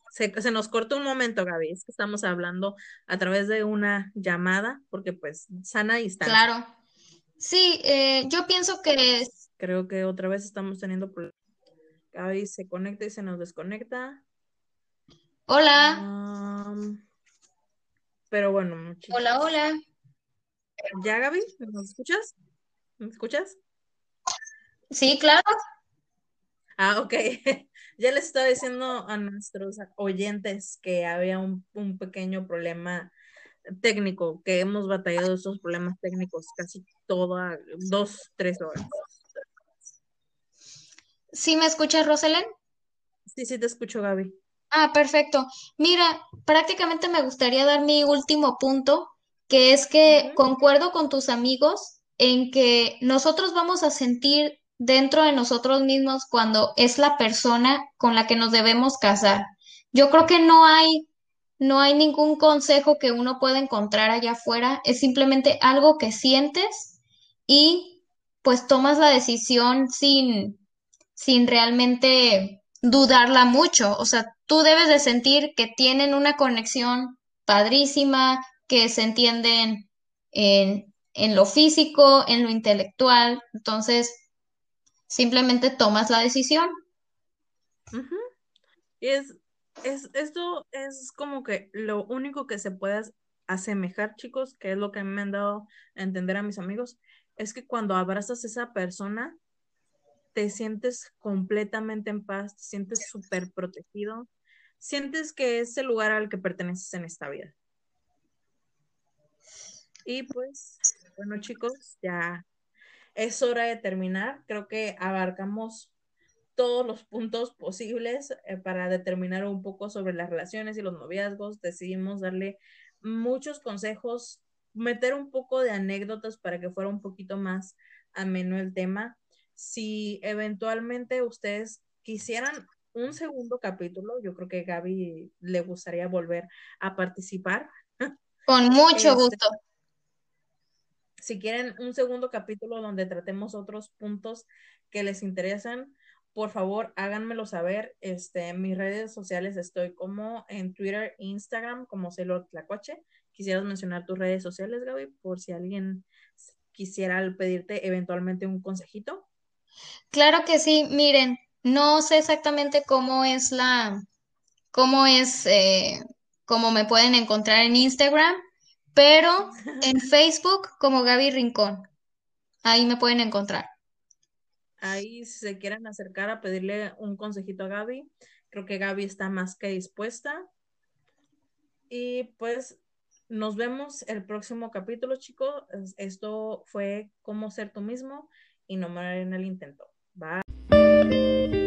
se, nos cortó un momento, Gaby. Es que estamos hablando a través de una llamada, porque pues sana y está. Claro. Sí, eh, yo pienso que... Creo que otra vez estamos teniendo problemas. Gaby se conecta y se nos desconecta. Hola. pero bueno, Hola, hola. ¿Ya, Gaby? ¿Me escuchas? ¿Me escuchas? Sí, claro. Ah, ok. ya les estaba diciendo a nuestros oyentes que había un, un pequeño problema técnico, que hemos batallado estos problemas técnicos casi toda, dos, tres horas. ¿Sí me escuchas, Roselen? Sí, sí te escucho, Gaby. Ah, perfecto. Mira, prácticamente me gustaría dar mi último punto, que es que concuerdo con tus amigos en que nosotros vamos a sentir dentro de nosotros mismos cuando es la persona con la que nos debemos casar. Yo creo que no hay, no hay ningún consejo que uno pueda encontrar allá afuera, es simplemente algo que sientes y pues tomas la decisión sin, sin realmente dudarla mucho. O sea, tú debes de sentir que tienen una conexión padrísima, que se entienden en, en lo físico, en lo intelectual. Entonces, simplemente tomas la decisión. Y es, es, esto es como que lo único que se puede asemejar, chicos, que es lo que me han dado a entender a mis amigos, es que cuando abrazas a esa persona, te sientes completamente en paz, te sientes súper protegido, sientes que es el lugar al que perteneces en esta vida. Y pues, bueno chicos, ya es hora de terminar. Creo que abarcamos todos los puntos posibles eh, para determinar un poco sobre las relaciones y los noviazgos. Decidimos darle muchos consejos, meter un poco de anécdotas para que fuera un poquito más ameno el tema. Si eventualmente ustedes quisieran un segundo capítulo, yo creo que Gaby le gustaría volver a participar. Con mucho este, gusto si quieren un segundo capítulo donde tratemos otros puntos que les interesan, por favor háganmelo saber. Este, en mis redes sociales estoy como en Twitter, Instagram, como Celo Tlacuache. Quisieras mencionar tus redes sociales, Gaby, por si alguien quisiera pedirte eventualmente un consejito. Claro que sí, miren, no sé exactamente cómo es la, cómo es, eh, cómo me pueden encontrar en Instagram, pero en Facebook como Gaby Rincón. Ahí me pueden encontrar. Ahí si se quieren acercar a pedirle un consejito a Gaby, creo que Gaby está más que dispuesta. Y pues nos vemos el próximo capítulo, chicos. Esto fue cómo ser tú mismo y no morir en el intento. Bye.